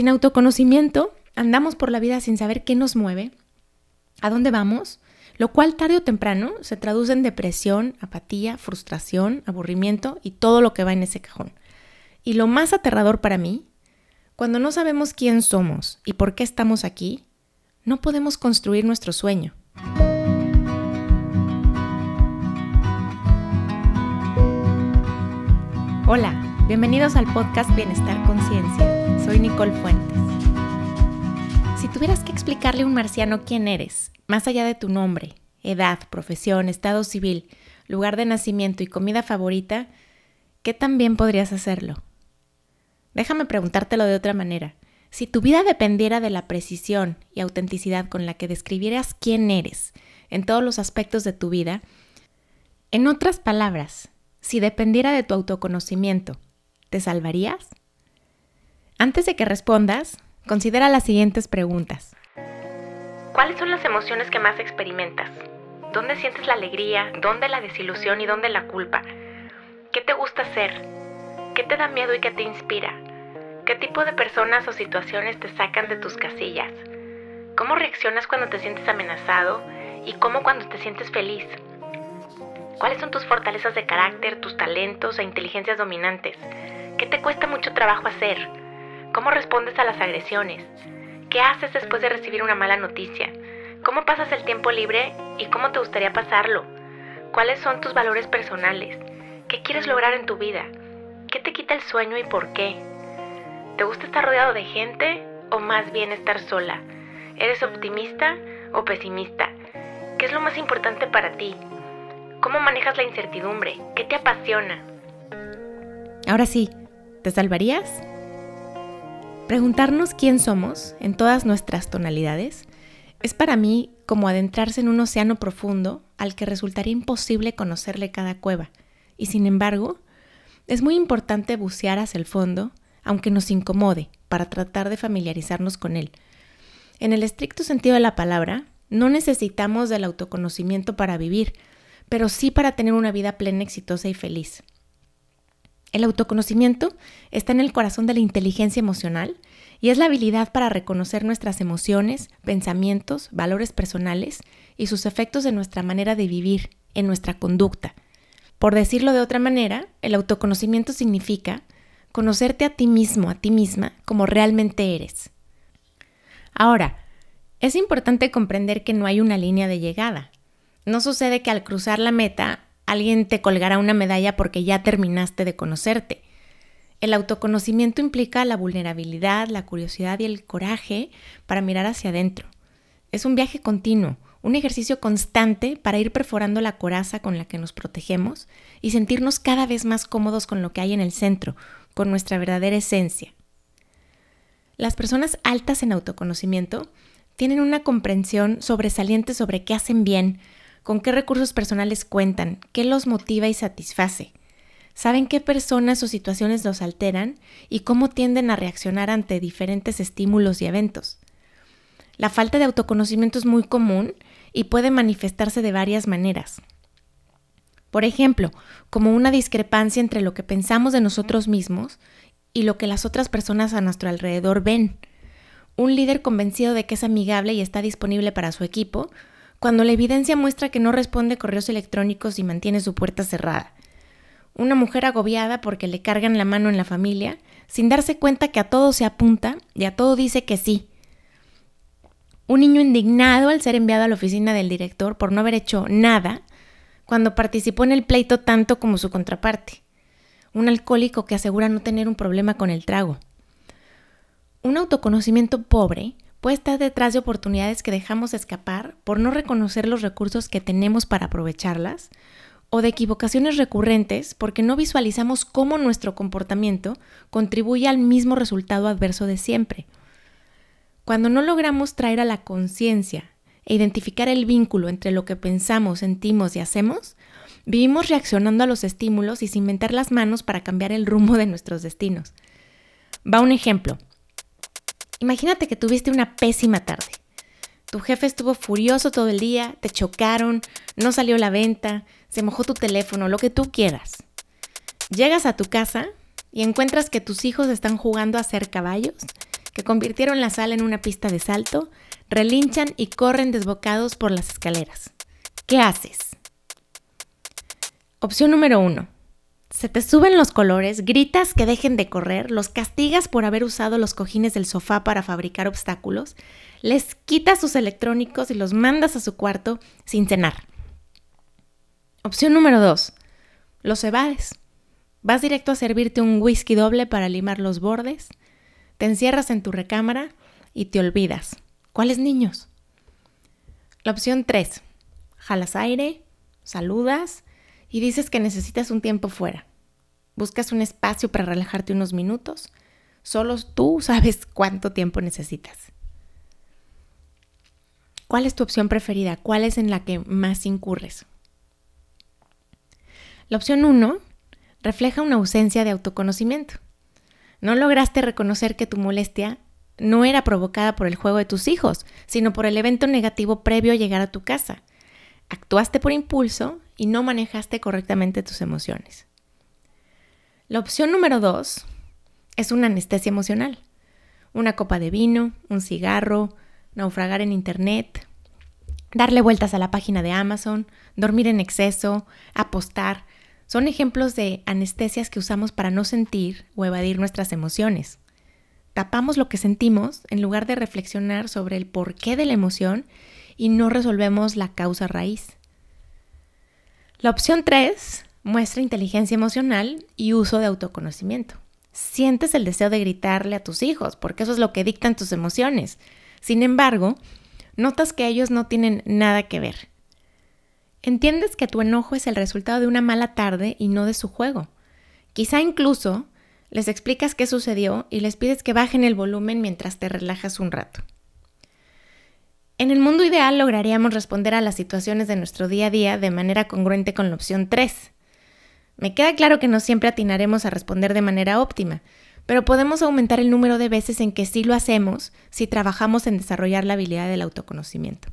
Sin autoconocimiento, andamos por la vida sin saber qué nos mueve, a dónde vamos, lo cual tarde o temprano se traduce en depresión, apatía, frustración, aburrimiento y todo lo que va en ese cajón. Y lo más aterrador para mí, cuando no sabemos quién somos y por qué estamos aquí, no podemos construir nuestro sueño. Hola, bienvenidos al podcast Bienestar Conciencia. Soy Nicole Fuentes. Si tuvieras que explicarle a un marciano quién eres, más allá de tu nombre, edad, profesión, estado civil, lugar de nacimiento y comida favorita, ¿qué tan bien podrías hacerlo? Déjame preguntártelo de otra manera. Si tu vida dependiera de la precisión y autenticidad con la que describieras quién eres en todos los aspectos de tu vida, en otras palabras, si dependiera de tu autoconocimiento, ¿te salvarías? Antes de que respondas, considera las siguientes preguntas. ¿Cuáles son las emociones que más experimentas? ¿Dónde sientes la alegría? ¿Dónde la desilusión y dónde la culpa? ¿Qué te gusta hacer? ¿Qué te da miedo y qué te inspira? ¿Qué tipo de personas o situaciones te sacan de tus casillas? ¿Cómo reaccionas cuando te sientes amenazado y cómo cuando te sientes feliz? ¿Cuáles son tus fortalezas de carácter, tus talentos e inteligencias dominantes? ¿Qué te cuesta mucho trabajo hacer? ¿Cómo respondes a las agresiones? ¿Qué haces después de recibir una mala noticia? ¿Cómo pasas el tiempo libre y cómo te gustaría pasarlo? ¿Cuáles son tus valores personales? ¿Qué quieres lograr en tu vida? ¿Qué te quita el sueño y por qué? ¿Te gusta estar rodeado de gente o más bien estar sola? ¿Eres optimista o pesimista? ¿Qué es lo más importante para ti? ¿Cómo manejas la incertidumbre? ¿Qué te apasiona? Ahora sí, ¿te salvarías? Preguntarnos quién somos en todas nuestras tonalidades es para mí como adentrarse en un océano profundo al que resultaría imposible conocerle cada cueva. Y sin embargo, es muy importante bucear hacia el fondo, aunque nos incomode, para tratar de familiarizarnos con él. En el estricto sentido de la palabra, no necesitamos del autoconocimiento para vivir, pero sí para tener una vida plena, exitosa y feliz. El autoconocimiento está en el corazón de la inteligencia emocional y es la habilidad para reconocer nuestras emociones, pensamientos, valores personales y sus efectos en nuestra manera de vivir, en nuestra conducta. Por decirlo de otra manera, el autoconocimiento significa conocerte a ti mismo, a ti misma, como realmente eres. Ahora, es importante comprender que no hay una línea de llegada. No sucede que al cruzar la meta alguien te colgará una medalla porque ya terminaste de conocerte. El autoconocimiento implica la vulnerabilidad, la curiosidad y el coraje para mirar hacia adentro. Es un viaje continuo, un ejercicio constante para ir perforando la coraza con la que nos protegemos y sentirnos cada vez más cómodos con lo que hay en el centro, con nuestra verdadera esencia. Las personas altas en autoconocimiento tienen una comprensión sobresaliente sobre qué hacen bien, con qué recursos personales cuentan, qué los motiva y satisface. Saben qué personas o situaciones los alteran y cómo tienden a reaccionar ante diferentes estímulos y eventos. La falta de autoconocimiento es muy común y puede manifestarse de varias maneras. Por ejemplo, como una discrepancia entre lo que pensamos de nosotros mismos y lo que las otras personas a nuestro alrededor ven. Un líder convencido de que es amigable y está disponible para su equipo cuando la evidencia muestra que no responde correos electrónicos y mantiene su puerta cerrada. Una mujer agobiada porque le cargan la mano en la familia, sin darse cuenta que a todo se apunta y a todo dice que sí. Un niño indignado al ser enviado a la oficina del director por no haber hecho nada cuando participó en el pleito tanto como su contraparte. Un alcohólico que asegura no tener un problema con el trago. Un autoconocimiento pobre puede estar detrás de oportunidades que dejamos escapar por no reconocer los recursos que tenemos para aprovecharlas, o de equivocaciones recurrentes porque no visualizamos cómo nuestro comportamiento contribuye al mismo resultado adverso de siempre. Cuando no logramos traer a la conciencia e identificar el vínculo entre lo que pensamos, sentimos y hacemos, vivimos reaccionando a los estímulos y sin meter las manos para cambiar el rumbo de nuestros destinos. Va un ejemplo. Imagínate que tuviste una pésima tarde. Tu jefe estuvo furioso todo el día, te chocaron, no salió la venta, se mojó tu teléfono, lo que tú quieras. Llegas a tu casa y encuentras que tus hijos están jugando a ser caballos que convirtieron la sala en una pista de salto, relinchan y corren desbocados por las escaleras. ¿Qué haces? Opción número uno. Se te suben los colores, gritas que dejen de correr, los castigas por haber usado los cojines del sofá para fabricar obstáculos, les quitas sus electrónicos y los mandas a su cuarto sin cenar. Opción número dos. Los evades. Vas directo a servirte un whisky doble para limar los bordes, te encierras en tu recámara y te olvidas. ¿Cuáles niños? La opción 3. Jalas aire, saludas y dices que necesitas un tiempo fuera. Buscas un espacio para relajarte unos minutos. Solo tú sabes cuánto tiempo necesitas. ¿Cuál es tu opción preferida? ¿Cuál es en la que más incurres? La opción 1 refleja una ausencia de autoconocimiento. No lograste reconocer que tu molestia no era provocada por el juego de tus hijos, sino por el evento negativo previo a llegar a tu casa. Actuaste por impulso y no manejaste correctamente tus emociones. La opción número dos es una anestesia emocional. Una copa de vino, un cigarro, naufragar en internet, darle vueltas a la página de Amazon, dormir en exceso, apostar, son ejemplos de anestesias que usamos para no sentir o evadir nuestras emociones. Tapamos lo que sentimos en lugar de reflexionar sobre el porqué de la emoción y no resolvemos la causa raíz. La opción 3 muestra inteligencia emocional y uso de autoconocimiento. Sientes el deseo de gritarle a tus hijos, porque eso es lo que dictan tus emociones. Sin embargo, notas que ellos no tienen nada que ver. Entiendes que tu enojo es el resultado de una mala tarde y no de su juego. Quizá incluso les explicas qué sucedió y les pides que bajen el volumen mientras te relajas un rato. En el mundo ideal lograríamos responder a las situaciones de nuestro día a día de manera congruente con la opción 3. Me queda claro que no siempre atinaremos a responder de manera óptima, pero podemos aumentar el número de veces en que sí lo hacemos si trabajamos en desarrollar la habilidad del autoconocimiento.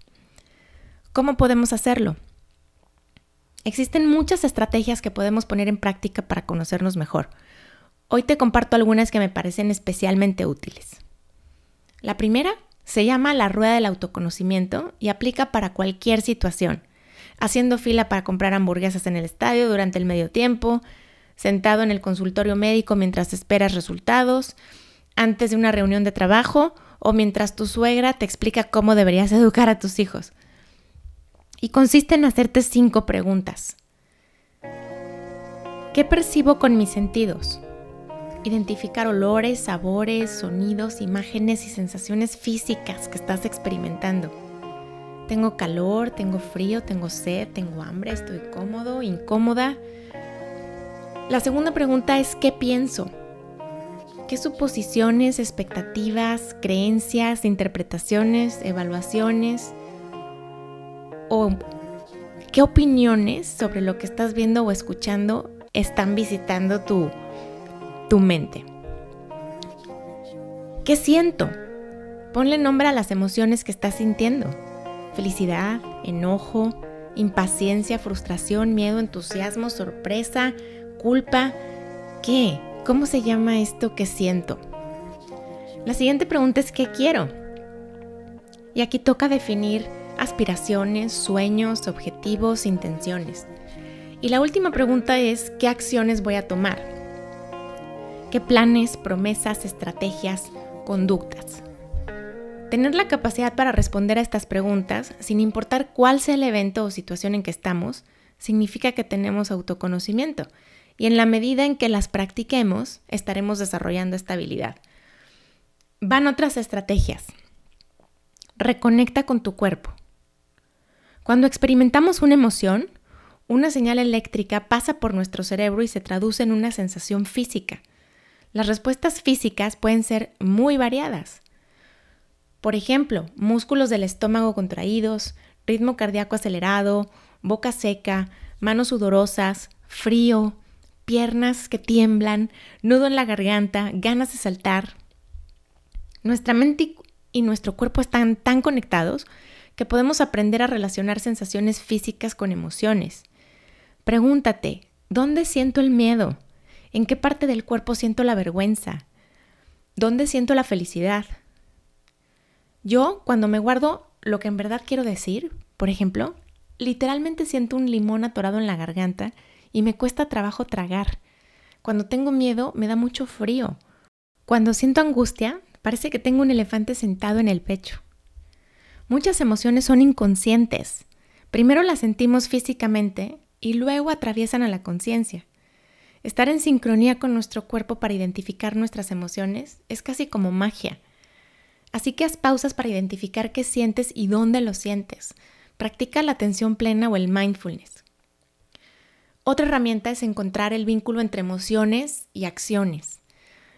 ¿Cómo podemos hacerlo? Existen muchas estrategias que podemos poner en práctica para conocernos mejor. Hoy te comparto algunas que me parecen especialmente útiles. La primera se llama la rueda del autoconocimiento y aplica para cualquier situación. Haciendo fila para comprar hamburguesas en el estadio durante el medio tiempo, sentado en el consultorio médico mientras esperas resultados, antes de una reunión de trabajo o mientras tu suegra te explica cómo deberías educar a tus hijos y consiste en hacerte cinco preguntas. ¿Qué percibo con mis sentidos? Identificar olores, sabores, sonidos, imágenes y sensaciones físicas que estás experimentando. Tengo calor, tengo frío, tengo sed, tengo hambre, estoy cómodo, incómoda. La segunda pregunta es ¿qué pienso? ¿Qué suposiciones, expectativas, creencias, interpretaciones, evaluaciones, o qué opiniones sobre lo que estás viendo o escuchando están visitando tu, tu mente. ¿Qué siento? Ponle nombre a las emociones que estás sintiendo. Felicidad, enojo, impaciencia, frustración, miedo, entusiasmo, sorpresa, culpa. ¿Qué? ¿Cómo se llama esto que siento? La siguiente pregunta es ¿qué quiero? Y aquí toca definir aspiraciones, sueños, objetivos, intenciones. Y la última pregunta es, ¿qué acciones voy a tomar? ¿Qué planes, promesas, estrategias, conductas? Tener la capacidad para responder a estas preguntas, sin importar cuál sea el evento o situación en que estamos, significa que tenemos autoconocimiento y en la medida en que las practiquemos, estaremos desarrollando esta habilidad. Van otras estrategias. Reconecta con tu cuerpo. Cuando experimentamos una emoción, una señal eléctrica pasa por nuestro cerebro y se traduce en una sensación física. Las respuestas físicas pueden ser muy variadas. Por ejemplo, músculos del estómago contraídos, ritmo cardíaco acelerado, boca seca, manos sudorosas, frío, piernas que tiemblan, nudo en la garganta, ganas de saltar. Nuestra mente y nuestro cuerpo están tan conectados que podemos aprender a relacionar sensaciones físicas con emociones. Pregúntate, ¿dónde siento el miedo? ¿En qué parte del cuerpo siento la vergüenza? ¿Dónde siento la felicidad? Yo, cuando me guardo lo que en verdad quiero decir, por ejemplo, literalmente siento un limón atorado en la garganta y me cuesta trabajo tragar. Cuando tengo miedo, me da mucho frío. Cuando siento angustia, parece que tengo un elefante sentado en el pecho. Muchas emociones son inconscientes. Primero las sentimos físicamente y luego atraviesan a la conciencia. Estar en sincronía con nuestro cuerpo para identificar nuestras emociones es casi como magia. Así que haz pausas para identificar qué sientes y dónde lo sientes. Practica la atención plena o el mindfulness. Otra herramienta es encontrar el vínculo entre emociones y acciones.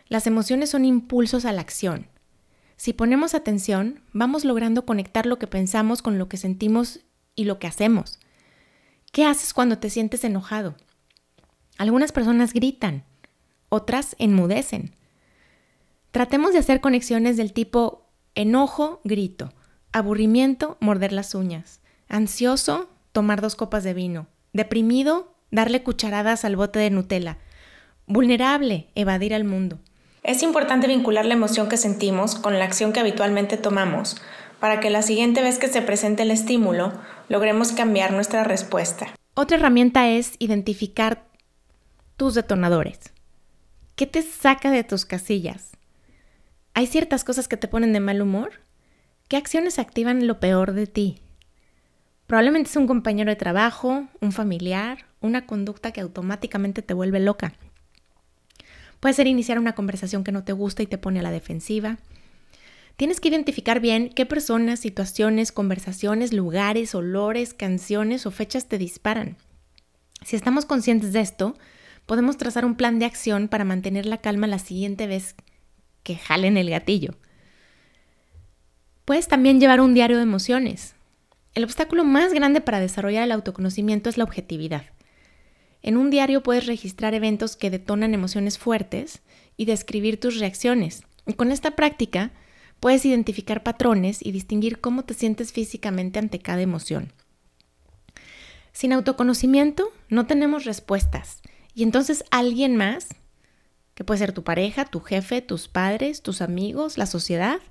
Las emociones son impulsos a la acción. Si ponemos atención, vamos logrando conectar lo que pensamos con lo que sentimos y lo que hacemos. ¿Qué haces cuando te sientes enojado? Algunas personas gritan, otras enmudecen. Tratemos de hacer conexiones del tipo enojo, grito, aburrimiento, morder las uñas, ansioso, tomar dos copas de vino, deprimido, darle cucharadas al bote de Nutella, vulnerable, evadir al mundo. Es importante vincular la emoción que sentimos con la acción que habitualmente tomamos para que la siguiente vez que se presente el estímulo logremos cambiar nuestra respuesta. Otra herramienta es identificar tus detonadores. ¿Qué te saca de tus casillas? ¿Hay ciertas cosas que te ponen de mal humor? ¿Qué acciones activan lo peor de ti? Probablemente es un compañero de trabajo, un familiar, una conducta que automáticamente te vuelve loca. Puede ser iniciar una conversación que no te gusta y te pone a la defensiva. Tienes que identificar bien qué personas, situaciones, conversaciones, lugares, olores, canciones o fechas te disparan. Si estamos conscientes de esto, podemos trazar un plan de acción para mantener la calma la siguiente vez que jalen el gatillo. Puedes también llevar un diario de emociones. El obstáculo más grande para desarrollar el autoconocimiento es la objetividad. En un diario puedes registrar eventos que detonan emociones fuertes y describir tus reacciones. Y con esta práctica puedes identificar patrones y distinguir cómo te sientes físicamente ante cada emoción. Sin autoconocimiento no tenemos respuestas y entonces alguien más, que puede ser tu pareja, tu jefe, tus padres, tus amigos, la sociedad,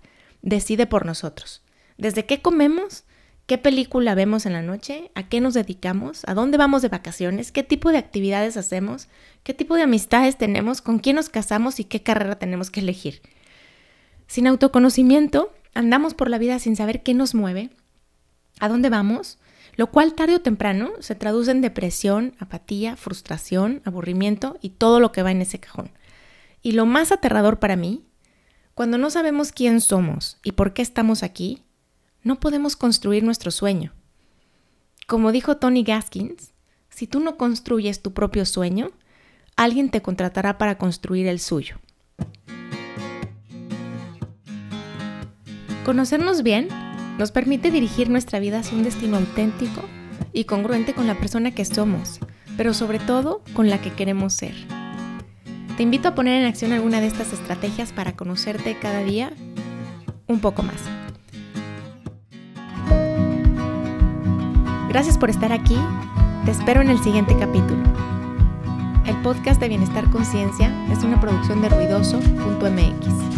decide por nosotros. Desde qué comemos, qué película vemos en la noche, a qué nos dedicamos, a dónde vamos de vacaciones, qué tipo de actividades hacemos, qué tipo de amistades tenemos, con quién nos casamos y qué carrera tenemos que elegir. Sin autoconocimiento, andamos por la vida sin saber qué nos mueve, a dónde vamos, lo cual tarde o temprano se traduce en depresión, apatía, frustración, aburrimiento y todo lo que va en ese cajón. Y lo más aterrador para mí, cuando no sabemos quién somos y por qué estamos aquí, no podemos construir nuestro sueño. Como dijo Tony Gaskins, si tú no construyes tu propio sueño, alguien te contratará para construir el suyo. Conocernos bien nos permite dirigir nuestra vida hacia un destino auténtico y congruente con la persona que somos, pero sobre todo con la que queremos ser. Te invito a poner en acción alguna de estas estrategias para conocerte cada día un poco más. Gracias por estar aquí. Te espero en el siguiente capítulo. El podcast de Bienestar Conciencia es una producción de ruidoso.mx.